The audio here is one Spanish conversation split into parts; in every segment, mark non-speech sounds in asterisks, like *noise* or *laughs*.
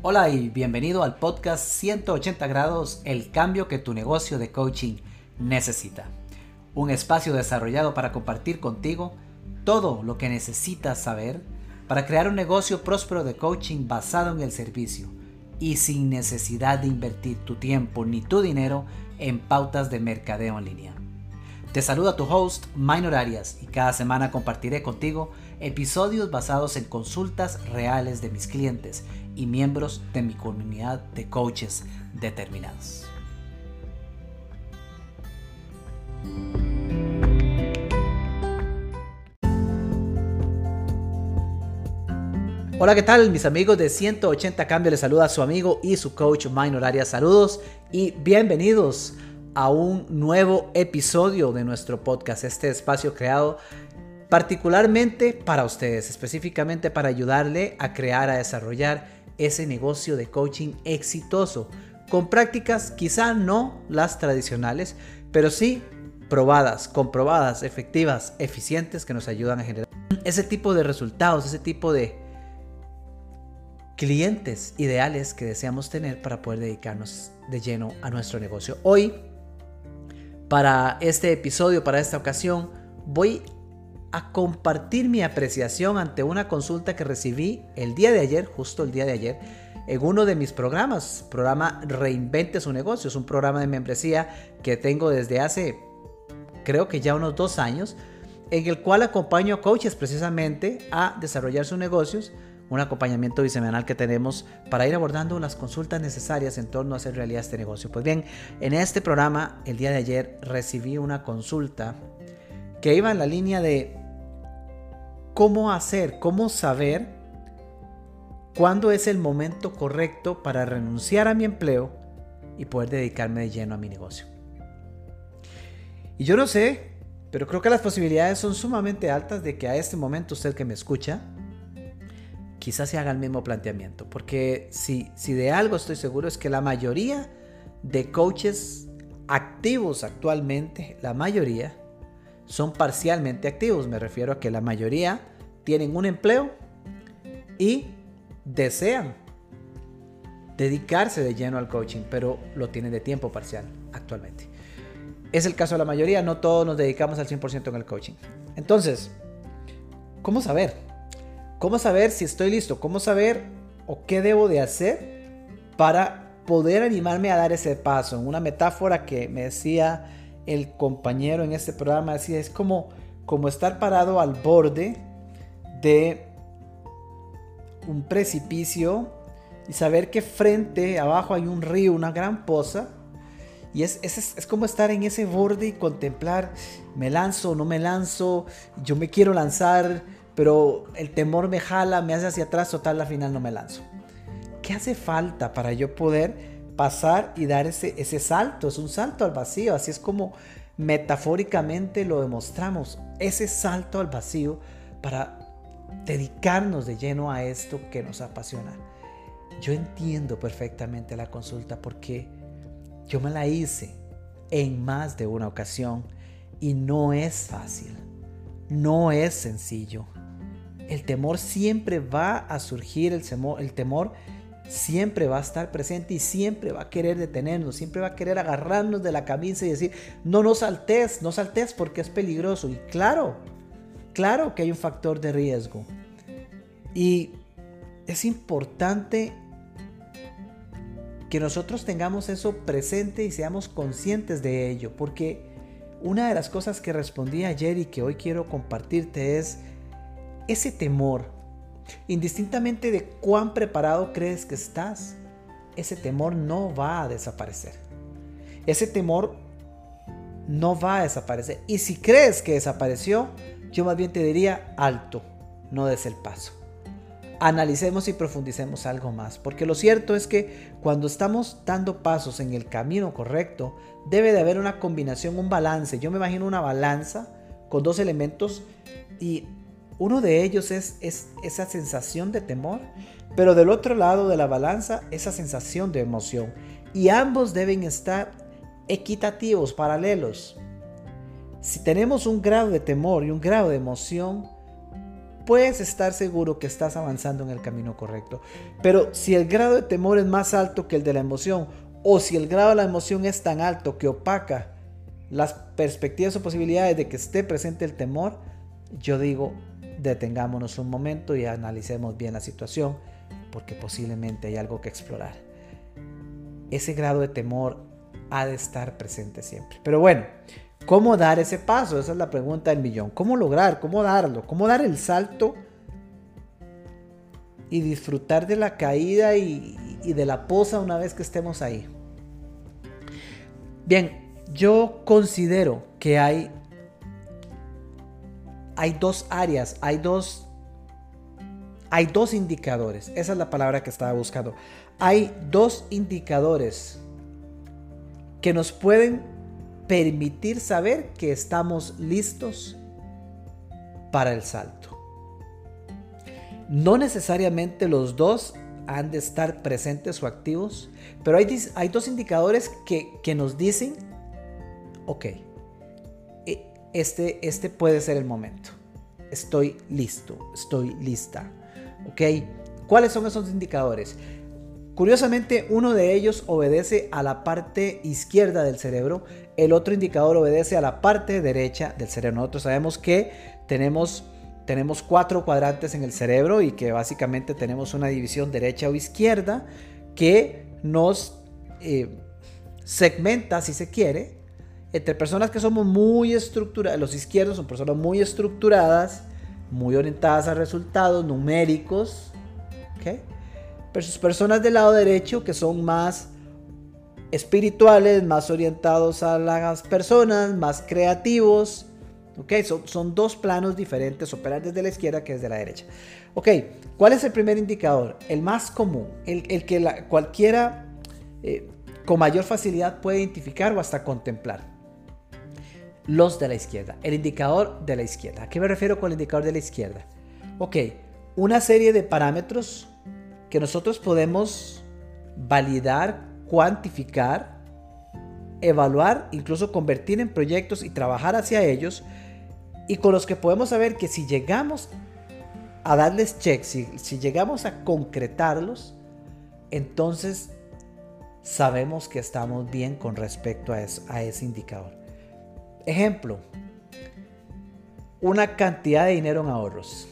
Hola y bienvenido al podcast 180 grados, el cambio que tu negocio de coaching necesita. Un espacio desarrollado para compartir contigo todo lo que necesitas saber para crear un negocio próspero de coaching basado en el servicio y sin necesidad de invertir tu tiempo ni tu dinero en pautas de mercadeo en línea. Te saluda tu host, Minor Arias, y cada semana compartiré contigo episodios basados en consultas reales de mis clientes y miembros de mi comunidad de coaches determinados. Hola, ¿qué tal mis amigos de 180 Cambio? Les saluda a su amigo y su coach Minor Arias. Saludos y bienvenidos a un nuevo episodio de nuestro podcast, este espacio creado particularmente para ustedes, específicamente para ayudarle a crear, a desarrollar ese negocio de coaching exitoso, con prácticas quizá no las tradicionales, pero sí probadas, comprobadas, efectivas, eficientes que nos ayudan a generar ese tipo de resultados, ese tipo de clientes ideales que deseamos tener para poder dedicarnos de lleno a nuestro negocio. Hoy, para este episodio, para esta ocasión, voy a compartir mi apreciación ante una consulta que recibí el día de ayer, justo el día de ayer, en uno de mis programas, programa Reinvente su negocio. Es un programa de membresía que tengo desde hace, creo que ya unos dos años, en el cual acompaño a coaches precisamente a desarrollar sus negocios, un acompañamiento bisemanal que tenemos para ir abordando las consultas necesarias en torno a hacer realidad este negocio. Pues bien, en este programa, el día de ayer, recibí una consulta que iba en la línea de cómo hacer, cómo saber cuándo es el momento correcto para renunciar a mi empleo y poder dedicarme de lleno a mi negocio. Y yo no sé, pero creo que las posibilidades son sumamente altas de que a este momento usted que me escucha, quizás se haga el mismo planteamiento. Porque si, si de algo estoy seguro es que la mayoría de coaches activos actualmente, la mayoría, son parcialmente activos. Me refiero a que la mayoría tienen un empleo y desean dedicarse de lleno al coaching, pero lo tienen de tiempo parcial actualmente. Es el caso de la mayoría, no todos nos dedicamos al 100% en el coaching. Entonces, ¿cómo saber? ¿Cómo saber si estoy listo? ¿Cómo saber o qué debo de hacer para poder animarme a dar ese paso? Una metáfora que me decía el compañero en este programa decía, es como, como estar parado al borde de un precipicio y saber que frente, abajo hay un río, una gran poza. Y es, es, es, como estar en ese borde y contemplar, me lanzo, no me lanzo, yo me quiero lanzar, pero el temor me jala, me hace hacia atrás, total, al final no me lanzo. ¿Qué hace falta para yo poder pasar y dar ese, ese salto, es un salto al vacío, así es como metafóricamente lo demostramos, ese salto al vacío para dedicarnos de lleno a esto que nos apasiona. Yo entiendo perfectamente la consulta porque yo me la hice en más de una ocasión y no es fácil, no es sencillo. El temor siempre va a surgir, el temor, el temor siempre va a estar presente y siempre va a querer detenernos, siempre va a querer agarrarnos de la camisa y decir, no, no saltes, no saltes porque es peligroso. Y claro, claro que hay un factor de riesgo. Y es importante que nosotros tengamos eso presente y seamos conscientes de ello, porque una de las cosas que respondí ayer y que hoy quiero compartirte es ese temor Indistintamente de cuán preparado crees que estás, ese temor no va a desaparecer. Ese temor no va a desaparecer. Y si crees que desapareció, yo más bien te diría alto, no des el paso. Analicemos y profundicemos algo más, porque lo cierto es que cuando estamos dando pasos en el camino correcto, debe de haber una combinación, un balance. Yo me imagino una balanza con dos elementos y uno de ellos es, esa sensación de temor, pero del otro lado de la balanza, esa sensación de emoción. Y ambos deben estar equitativos, paralelos. Si tenemos un grado de temor y un grado de emoción, puedes estar seguro que estás avanzando en el camino correcto. Pero si el grado de temor es más alto que el de la emoción, o si el grado de la emoción es tan alto que opaca las perspectivas o posibilidades de que esté presente el temor, yo digo, detengámonos un momento y analicemos bien la situación, porque posiblemente hay algo que explorar. Ese grado de temor ha de estar presente siempre. Pero bueno, ¿cómo dar ese paso? Esa es la pregunta del millón. ¿Cómo lograr? ¿Cómo darlo? ¿Cómo dar el salto y disfrutar de la caída y, de la posa una vez que estemos ahí? Bien, yo considero que hay, hay dos áreas, hay dos, hay dos indicadores. Esa es la palabra que estaba buscando. Hay dos indicadores que nos pueden permitir saber que estamos listos para el salto. No necesariamente los dos han de estar presentes o activos, pero hay, dos indicadores que, que, nos dicen, ok, este, este puede ser el momento. Estoy listo, estoy lista. ¿Ok? ¿Cuáles son esos indicadores? Curiosamente, uno de ellos obedece a la parte izquierda del cerebro, el otro indicador obedece a la parte derecha del cerebro. Nosotros sabemos que tenemos, tenemos cuatro cuadrantes en el cerebro y que básicamente tenemos una división derecha o izquierda que nos eh, segmenta, si se quiere, entre personas que somos muy estructuradas, los izquierdos son personas muy estructuradas, muy orientadas a resultados numéricos, ¿okay? versus personas del lado derecho que son más espirituales, más orientados a las personas, más creativos. Ok, son, son dos planos diferentes, operar desde la izquierda que desde la derecha. Ok, ¿cuál es el primer indicador? El más común, el, el que la, cualquiera eh, con mayor facilidad puede identificar o hasta contemplar. Los de la izquierda, el indicador de la izquierda. ¿A qué me refiero con el indicador de la izquierda? Ok, una serie de parámetros que nosotros podemos validar, cuantificar, evaluar, incluso convertir en proyectos y trabajar hacia ellos, y con los que podemos saber que si llegamos a darles check, si, llegamos a concretarlos, entonces sabemos que estamos bien con respecto a, a ese indicador. Ejemplo, una cantidad de dinero en ahorros.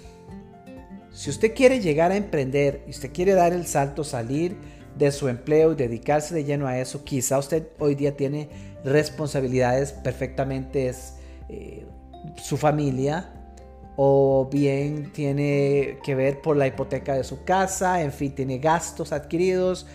Si usted quiere llegar a emprender y usted quiere dar el salto, salir de su empleo y dedicarse de lleno a eso, quizá usted hoy día tiene responsabilidades perfectamente es, eh, su familia o bien tiene que ver por la hipoteca de su casa, en fin, tiene gastos adquiridos.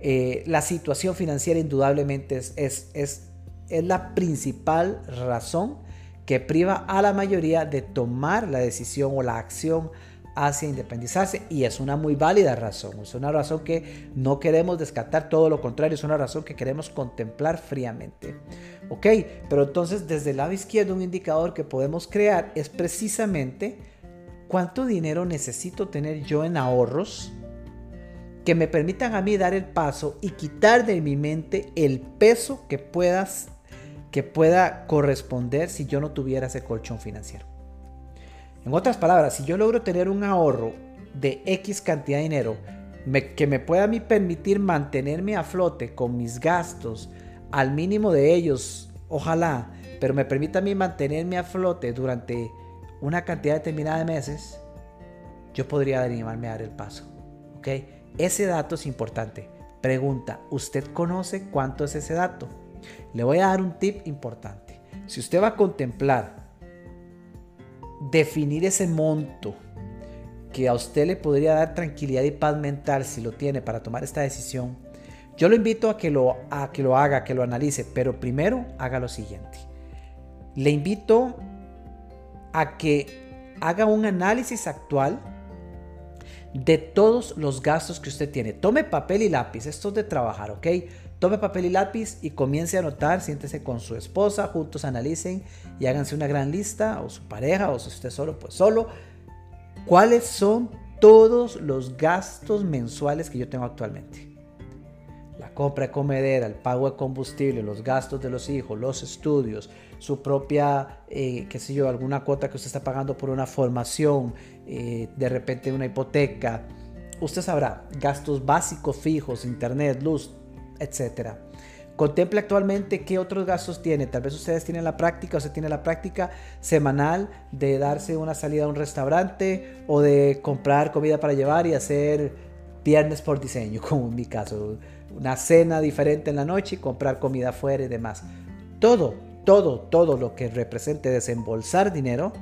Eh, la situación financiera indudablemente es, es, es, es la principal razón que priva a la mayoría de tomar la decisión o la acción hacia independizarse y es una muy válida razón, es una razón que no queremos descartar, todo lo contrario, es una razón que queremos contemplar fríamente. Ok, pero entonces desde el lado izquierdo un indicador que podemos crear es precisamente cuánto dinero necesito tener yo en ahorros que me permitan a mí dar el paso y quitar de mi mente el peso que puedas que pueda corresponder si yo no tuviera ese colchón financiero. En otras palabras, si yo logro tener un ahorro de X cantidad de dinero que me pueda permitir mantenerme a flote con mis gastos al mínimo de ellos, ojalá, pero me permita a mí mantenerme a flote durante una cantidad determinada de meses, yo podría animarme a dar el paso. ¿Ok? Ese dato es importante. Pregunta, ¿usted conoce cuánto es ese dato? Le voy a dar un tip importante. Si usted va a contemplar definir ese monto que a usted le podría dar tranquilidad y paz mental si lo tiene para tomar esta decisión, yo lo invito a que lo, a que lo haga, que lo analice, pero primero haga lo siguiente. Le invito a que haga un análisis actual de todos los gastos que usted tiene. Tome papel y lápiz, esto es de trabajar, ¿ok? Tome papel y lápiz y comience a anotar, siéntese con su esposa, juntos analicen y háganse una gran lista, o su pareja, o si usted solo, pues solo, cuáles son todos los gastos mensuales que yo tengo actualmente. La compra de comedera, el pago de combustible, los gastos de los hijos, los estudios, su propia, eh, qué sé yo, alguna cuota que usted está pagando por una formación, eh, de repente una hipoteca. Usted sabrá, gastos básicos fijos, internet, luz, etc. Contemple actualmente qué otros gastos tiene. Tal vez ustedes tienen la práctica, usted tiene la práctica semanal de darse una salida a un restaurante o de comprar comida para llevar y hacer viernes por diseño, *laughs* como en mi caso. Una cena diferente en la noche y comprar comida afuera y demás. Todo, todo, todo lo que represente desembolsar dinero,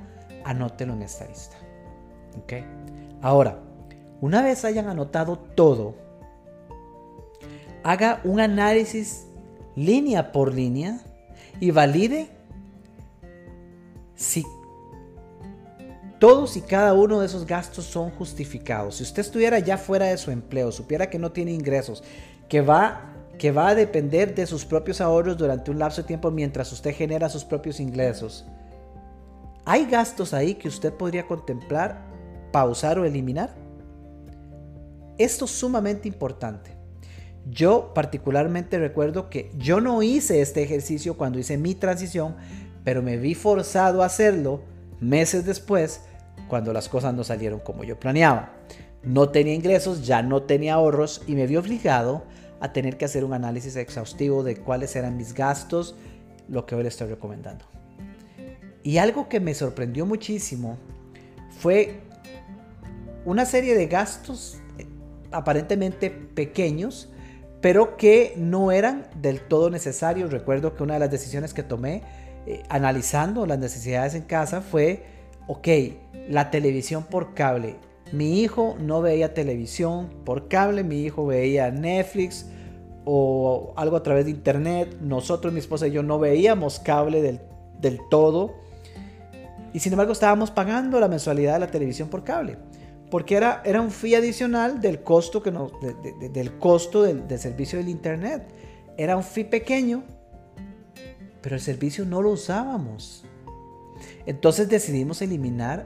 anótelo en esta lista. ¿Ok? Ahora, una vez hayan anotado todo, haga un análisis línea por línea y valide si todos y cada uno de esos gastos son justificados. Si usted estuviera ya fuera de su empleo, supiera que no tiene ingresos, que va, que va a depender de sus propios ahorros durante un lapso de tiempo mientras usted genera sus propios ingresos, ¿hay gastos ahí que usted podría contemplar, pausar o eliminar? Esto es sumamente importante. Yo particularmente recuerdo que yo no hice este ejercicio cuando hice mi transición, pero me vi forzado a hacerlo meses después cuando las cosas no salieron como yo planeaba. No tenía ingresos, ya no tenía ahorros y me vi obligado a tener que hacer un análisis exhaustivo de cuáles eran mis gastos, lo que hoy les estoy recomendando. Y algo que me sorprendió muchísimo fue una serie de gastos eh, aparentemente pequeños, pero que no eran del todo necesarios. Recuerdo que una de las decisiones que tomé eh, analizando las necesidades en casa fue, ok, la televisión por cable. Mi hijo no veía televisión por cable, mi hijo veía Netflix o algo a través de internet. Nosotros, mi esposa y yo, no veíamos cable del, del todo. Y sin embargo estábamos pagando la mensualidad de la televisión por cable porque era, era un fee adicional del costo, que del, costo del, del, servicio del Internet. Era un fee pequeño, pero el servicio no lo usábamos. Entonces decidimos eliminar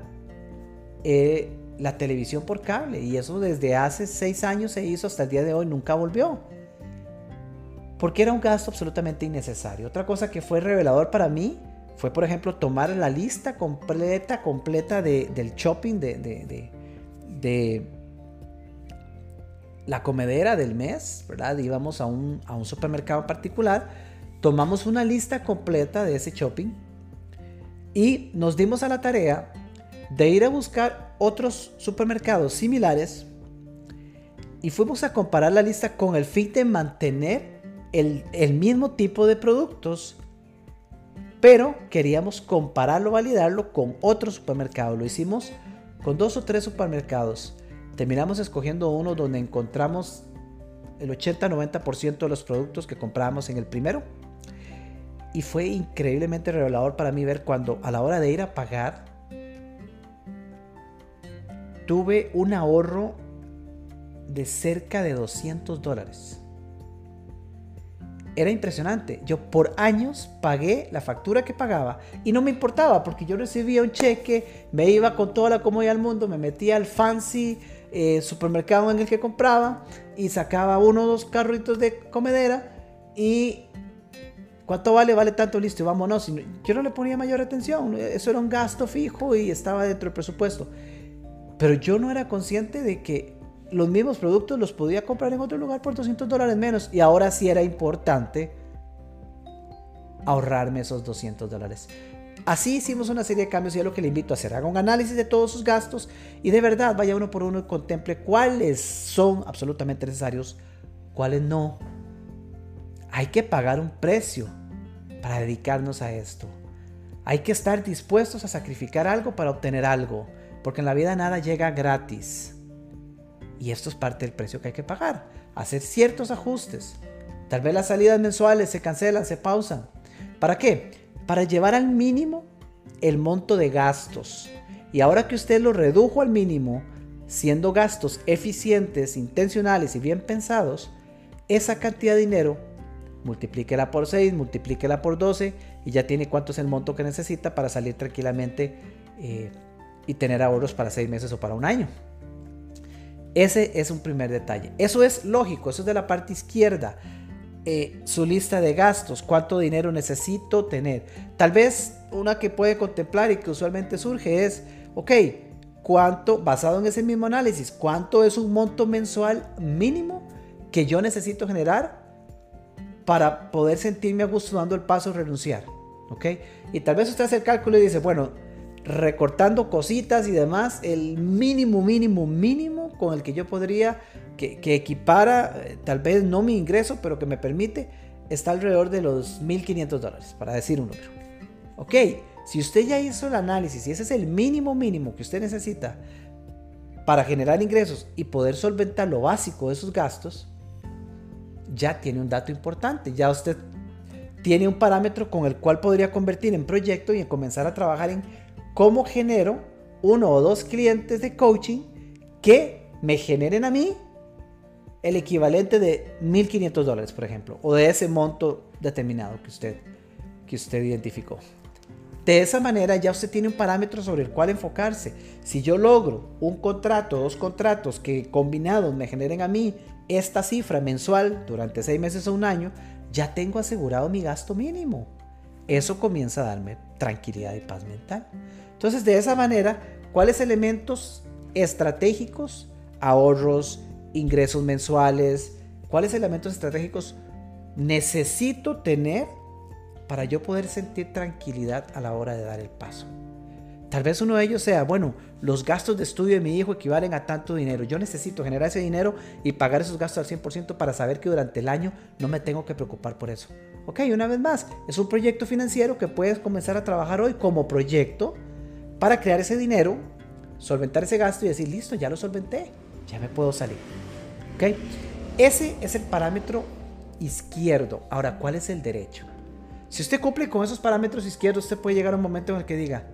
eh, la televisión por cable y eso desde hace seis años se hizo hasta el día de hoy, nunca volvió. Porque era un gasto absolutamente innecesario. Otra cosa que fue revelador para mí fue, por ejemplo, tomar la lista completa, completa del shopping de, de la comedera del mes, ¿verdad? Íbamos a un, a un supermercado particular, tomamos una lista completa de ese shopping y nos dimos a la tarea de ir a buscar otros supermercados similares y fuimos a comparar la lista con el fin de mantener el, el mismo tipo de productos, pero queríamos compararlo, validarlo con otro supermercado. Lo hicimos con dos o tres supermercados, terminamos escogiendo uno donde encontramos el 80-90% de los productos que comprábamos en el primero. Y fue increíblemente revelador para mí ver cuando a la hora de ir a pagar, tuve un ahorro de cerca de 200 dólares era impresionante. Yo por años pagué la factura que pagaba y no me importaba porque yo recibía un cheque, me iba con toda la comodidad del mundo, me metía al fancy eh, supermercado en el que compraba y sacaba uno o dos carritos de comedera y ¿cuánto vale? Vale tanto, listo, vámonos. Yo no le ponía mayor atención, eso era un gasto fijo y estaba dentro del presupuesto. Pero yo no era consciente de que los mismos productos los podía comprar en otro lugar por 200 dólares menos. Y ahora sí era importante ahorrarme esos 200 dólares. Así hicimos una serie de cambios y es lo que le invito a hacer. Haga un análisis de todos sus gastos y de verdad vaya uno por uno y contemple cuáles son absolutamente necesarios, cuáles no. Hay que pagar un precio para dedicarnos a esto. Hay que estar dispuestos a sacrificar algo para obtener algo, porque en la vida nada llega gratis. Y esto es parte del precio que hay que pagar. Hacer ciertos ajustes. Tal vez las salidas mensuales se cancelan, se pausan. ¿Para qué? Para llevar al mínimo el monto de gastos. Y ahora que usted lo redujo al mínimo, siendo gastos eficientes, intencionales y bien pensados, esa cantidad de dinero, multiplíquela por 6, multiplíquela por 12 y ya tiene cuánto es el monto que necesita para salir tranquilamente eh, y tener ahorros para 6 meses o para un año. Ese es un primer detalle. Eso es lógico, eso es de la parte izquierda. eh, su lista de gastos, cuánto dinero necesito tener. Tal vez una que puede contemplar y que usualmente surge es, ok, cuánto, basado en ese mismo análisis, cuánto es un monto mensual mínimo que yo necesito generar para poder sentirme a gusto dando el paso renunciar. ¿Ok? Y tal vez usted hace el cálculo y dice, bueno, recortando cositas y demás, el mínimo, mínimo, mínimo con el que yo podría, que, equipara, eh, tal vez no mi ingreso, pero que me permite, está alrededor de los 1.500 dólares, para decir un número. Ok, si usted ya hizo el análisis y ese es el mínimo mínimo que usted necesita para generar ingresos y poder solventar lo básico de sus gastos, ya tiene un dato importante. Ya usted tiene un parámetro con el cual podría convertir en proyecto y en comenzar a trabajar en cómo genero uno o dos clientes de coaching que me generen a mí el equivalente de 1.500 dólares, por ejemplo, o de ese monto determinado que usted, que usted identificó. De esa manera ya usted tiene un parámetro sobre el cual enfocarse. Si yo logro un contrato, dos contratos que combinados me generen a mí esta cifra mensual durante seis meses o un año, ya tengo asegurado mi gasto mínimo. Eso comienza a darme tranquilidad y paz mental. Entonces, de esa manera, ¿cuáles elementos estratégicos, ahorros, ingresos mensuales, cuáles elementos estratégicos necesito tener para yo poder sentir tranquilidad a la hora de dar el paso? Tal vez uno de ellos sea, bueno, los gastos de estudio de mi hijo equivalen a tanto dinero. Yo necesito generar ese dinero y pagar esos gastos al 100% para saber que durante el año no me tengo que preocupar por eso. Ok, una vez más, es un proyecto financiero que puedes comenzar a trabajar hoy como proyecto para crear ese dinero, solventar ese gasto y decir, listo, ya lo solventé, ya me puedo salir. Ok, ese es el parámetro izquierdo. Ahora, ¿cuál es el derecho? Si usted cumple con esos parámetros izquierdos, usted puede llegar a un momento en el que diga,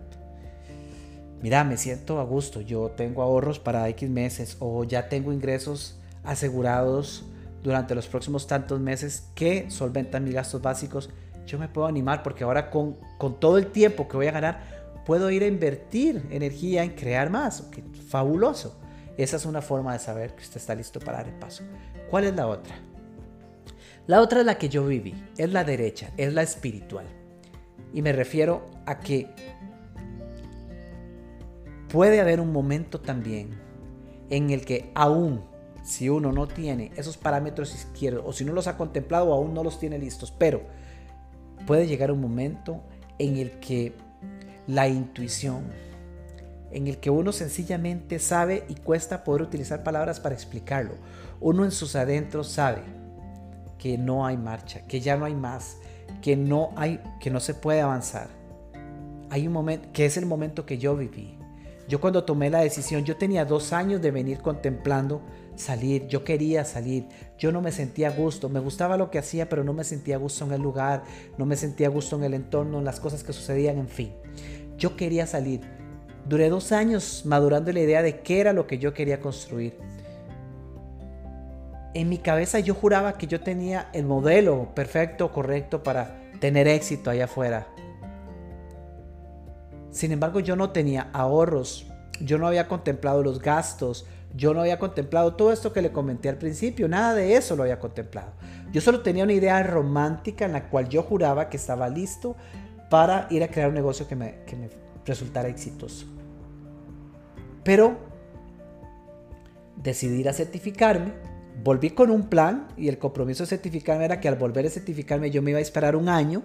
mira, me siento a gusto, yo tengo ahorros para X meses o ya tengo ingresos asegurados durante los próximos tantos meses que solventan mis gastos básicos, yo me puedo animar porque ahora con, con todo el tiempo que voy a ganar, puedo ir a invertir energía en crear más. fabuloso. Esa es una forma de saber que usted está listo para dar el paso. ¿Cuál es la otra? La otra es la que yo viví, es la derecha, es la espiritual. Y me refiero a que puede haber un momento también en el que aún si uno no tiene esos parámetros izquierdos o si no los ha contemplado o aún no los tiene listos, pero puede llegar un momento en el que la intuición, en el que uno sencillamente sabe y cuesta poder utilizar palabras para explicarlo. Uno en sus adentros sabe que no hay marcha, que ya no hay más, que no hay que no se puede avanzar. Hay un momento que es el momento que yo viví yo cuando tomé la decisión, yo tenía dos años de venir contemplando salir, yo quería salir, yo no me sentía a gusto, me gustaba lo que hacía, pero no me sentía a gusto en el lugar, no me sentía a gusto en el entorno, en las cosas que sucedían, en fin. Yo quería salir. Duré dos años madurando la idea de qué era lo que yo quería construir. En mi cabeza yo juraba que yo tenía el modelo perfecto, correcto para tener éxito allá afuera. Sin embargo, yo no tenía ahorros, yo no había contemplado los gastos, yo no había contemplado todo esto que le comenté al principio, nada de eso lo había contemplado. Yo solo tenía una idea romántica en la cual yo juraba que estaba listo para ir a crear un negocio que me, que me resultara exitoso. Pero decidí ir a certificarme, volví con un plan y el compromiso de certificarme era que al volver a certificarme yo me iba a esperar un año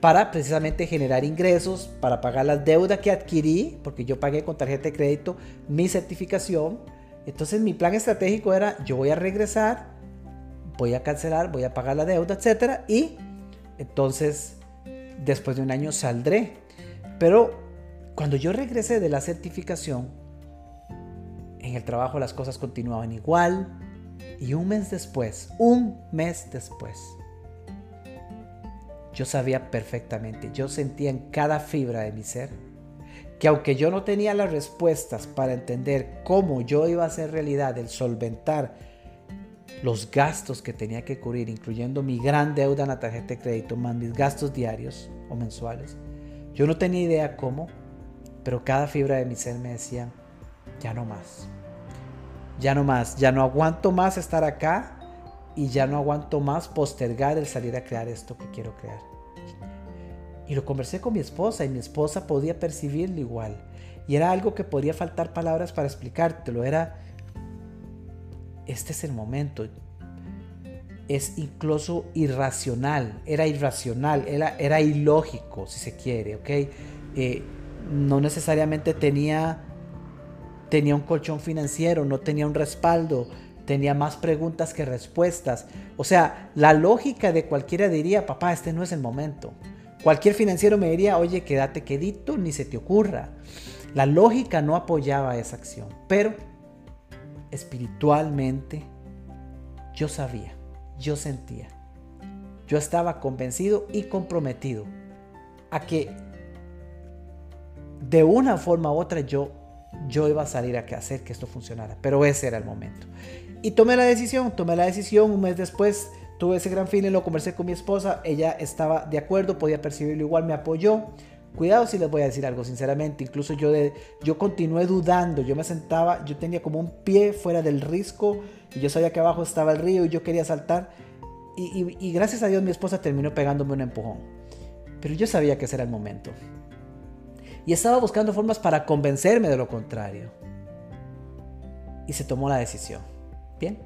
para precisamente generar ingresos, para pagar las deudas que adquirí, porque yo pagué con tarjeta de crédito mi certificación. Entonces mi plan estratégico era, yo voy a regresar, voy a cancelar, voy a pagar la deuda, etc. Y entonces, después de un año saldré. Pero cuando yo regresé de la certificación, en el trabajo las cosas continuaban igual. Y un mes después, un mes después, yo sabía perfectamente, yo sentía en cada fibra de mi ser que aunque yo no tenía las respuestas para entender cómo yo iba a hacer realidad el solventar los gastos que tenía que cubrir, incluyendo mi gran deuda en la tarjeta de crédito, más mis gastos diarios o mensuales, yo no tenía idea cómo, pero cada fibra de mi ser me decía, ya no más, ya no más, ya no aguanto más estar acá y ya no aguanto más postergar el salir a crear esto que quiero crear. Y lo conversé con mi esposa y mi esposa podía percibirlo igual. Y era algo que podría faltar palabras para explicártelo. Era, este es el momento. Es incluso irracional. Era irracional. Era, era ilógico, si se quiere, ¿ok? Eh, no necesariamente tenía, tenía un colchón financiero, no tenía un respaldo, tenía más preguntas que respuestas. O sea, la lógica de cualquiera diría, papá, este no es el momento. Cualquier financiero me diría, oye, quédate quedito, ni se te ocurra. La lógica no apoyaba esa acción, pero espiritualmente yo sabía, yo sentía, yo estaba convencido y comprometido a que de una forma u otra yo, yo iba a salir a hacer que esto funcionara, pero ese era el momento. Y tomé la decisión, tomé la decisión un mes después, tuve ese gran feeling, lo conversé con mi esposa, ella estaba de acuerdo, podía percibirlo igual, me apoyó. Cuidado si les voy a decir algo, sinceramente, incluso yo, yo continué dudando, yo me sentaba, yo tenía como un pie fuera del risco y yo sabía que abajo estaba el río y yo quería saltar. Y, gracias a Dios mi esposa terminó pegándome un empujón, pero yo sabía que ese era el momento. Y estaba buscando formas para convencerme de lo contrario. Y se tomó la decisión. Bien,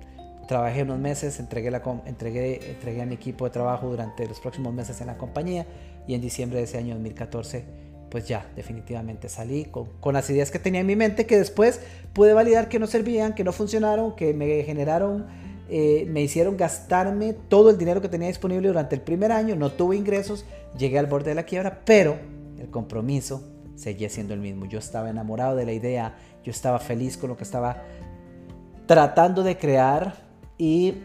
trabajé unos meses, entregué, entregué, entregué a mi equipo de trabajo durante los próximos meses en la compañía y en diciembre de ese año 2014 pues ya definitivamente salí con, las ideas que tenía en mi mente que después pude validar que no servían, que no funcionaron, que me generaron, eh, me hicieron gastarme todo el dinero que tenía disponible durante el primer año, no tuve ingresos, llegué al borde de la quiebra, pero el compromiso seguía siendo el mismo. Yo estaba enamorado de la idea, yo estaba feliz con lo que estaba tratando de crear y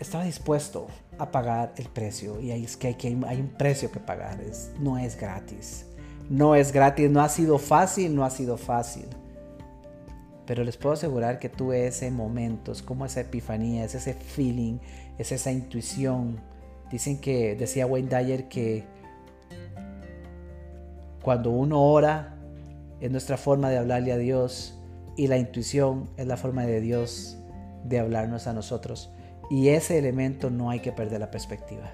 estaba dispuesto a pagar el precio. Y ahí es que hay, que hay un precio que pagar, es, no es gratis. No es gratis, no ha sido fácil, no ha sido fácil. Pero les puedo asegurar que tuve ese momento, como esa epifanía, es ese feeling, es esa intuición. Dicen que, decía Wayne Dyer, que cuando uno ora es nuestra forma de hablarle a Dios y la intuición es la forma de Dios de hablarnos a nosotros. Y ese elemento no hay que perder la perspectiva.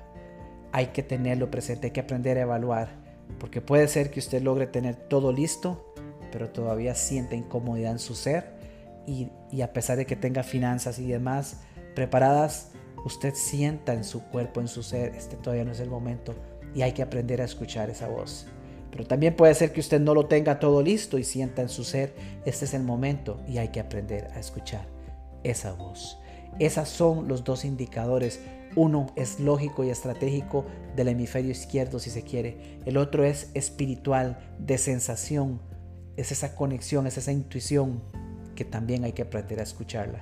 Hay que tenerlo presente, hay que aprender a evaluar, porque puede ser que usted logre tener todo listo, pero todavía siente incomodidad en su ser y, a pesar de que tenga finanzas y demás preparadas, usted sienta en su cuerpo, en su ser, este todavía no es el momento y hay que aprender a escuchar esa voz. Pero también puede ser que usted no lo tenga todo listo y sienta en su ser, este es el momento y hay que aprender a escuchar esa voz. Esos son los dos indicadores. Uno es lógico y estratégico del hemisferio izquierdo, si se quiere. El otro es espiritual, de sensación. Es esa conexión, es esa intuición que también hay que aprender a escucharla.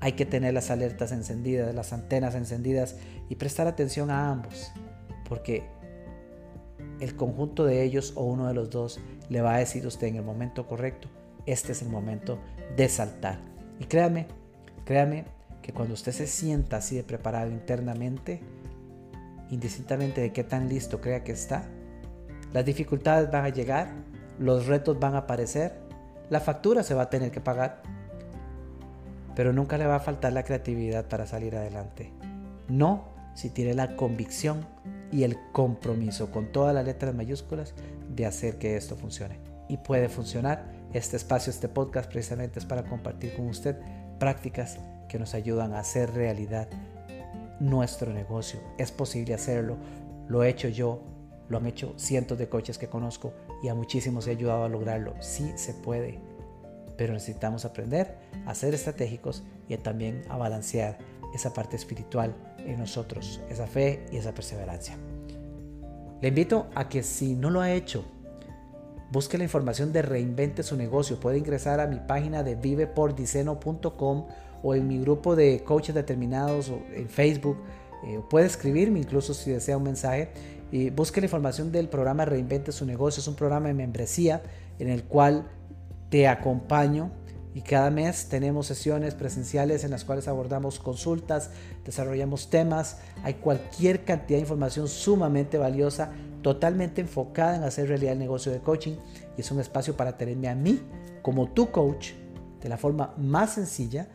Hay que tener las alertas encendidas, las antenas encendidas y prestar atención a ambos. Porque el conjunto de ellos o uno de los dos le va a decir a usted en el momento correcto, este es el momento de saltar. Y créame, créame que cuando usted se sienta así de preparado internamente, indistintamente de qué tan listo crea que está, las dificultades van a llegar, los retos van a aparecer, la factura se va a tener que pagar, pero nunca le va a faltar la creatividad para salir adelante. No si tiene la convicción y el compromiso con todas las letras mayúsculas de hacer que esto funcione. Y puede funcionar. Este espacio, este podcast precisamente es para compartir con usted prácticas que nos ayudan a hacer realidad nuestro negocio. Es posible hacerlo. Lo he hecho yo, lo han hecho cientos de coches que conozco y a muchísimos he ayudado a lograrlo. Sí se puede, pero necesitamos aprender a ser estratégicos y también a balancear esa parte espiritual en nosotros, esa fe y esa perseverancia. Le invito a que si no lo ha hecho, busque la información de Reinvente su negocio. Puede ingresar a mi página de vivepordiceno.com o en mi grupo de coaches determinados o en Facebook. Eh, puede escribirme incluso si desea un mensaje. Y busque la información del programa Reinvente su negocio. Es un programa de membresía en el cual te acompaño y cada mes tenemos sesiones presenciales en las cuales abordamos consultas, desarrollamos temas, hay cualquier cantidad de información sumamente valiosa, totalmente enfocada en hacer realidad el negocio de coaching y es un espacio para tenerme a mí como tu coach de la forma más sencilla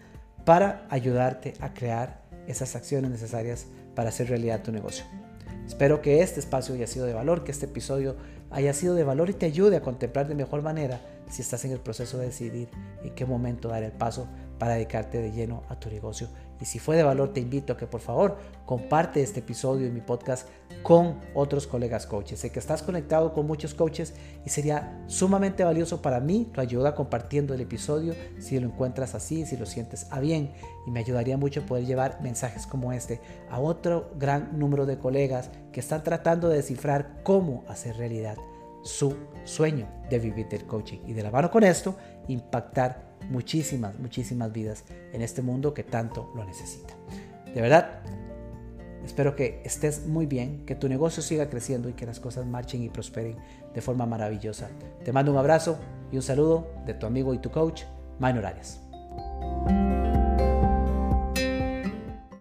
para ayudarte a crear esas acciones necesarias para hacer realidad tu negocio. Espero que este espacio haya sido de valor, que este episodio haya sido de valor y te ayude a contemplar de mejor manera si estás en el proceso de decidir en qué momento dar el paso para dedicarte de lleno a tu negocio. Y si fue de valor, te invito a que por favor comparte este episodio y mi podcast con otros colegas coaches. Sé que estás conectado con muchos coaches y sería sumamente valioso para mí tu ayuda compartiendo el episodio si lo encuentras así, si lo sientes a bien. Y me ayudaría mucho poder llevar mensajes como este a otro gran número de colegas que están tratando de descifrar cómo hacer realidad su sueño de vivir del coaching. Y de la mano con esto, impactar muchísimas, muchísimas vidas en este mundo que tanto lo necesita. De verdad, espero que estés muy bien, que tu negocio siga creciendo y que las cosas marchen y prosperen de forma maravillosa. Te mando un abrazo y un saludo de tu amigo y tu coach, Minor Arias.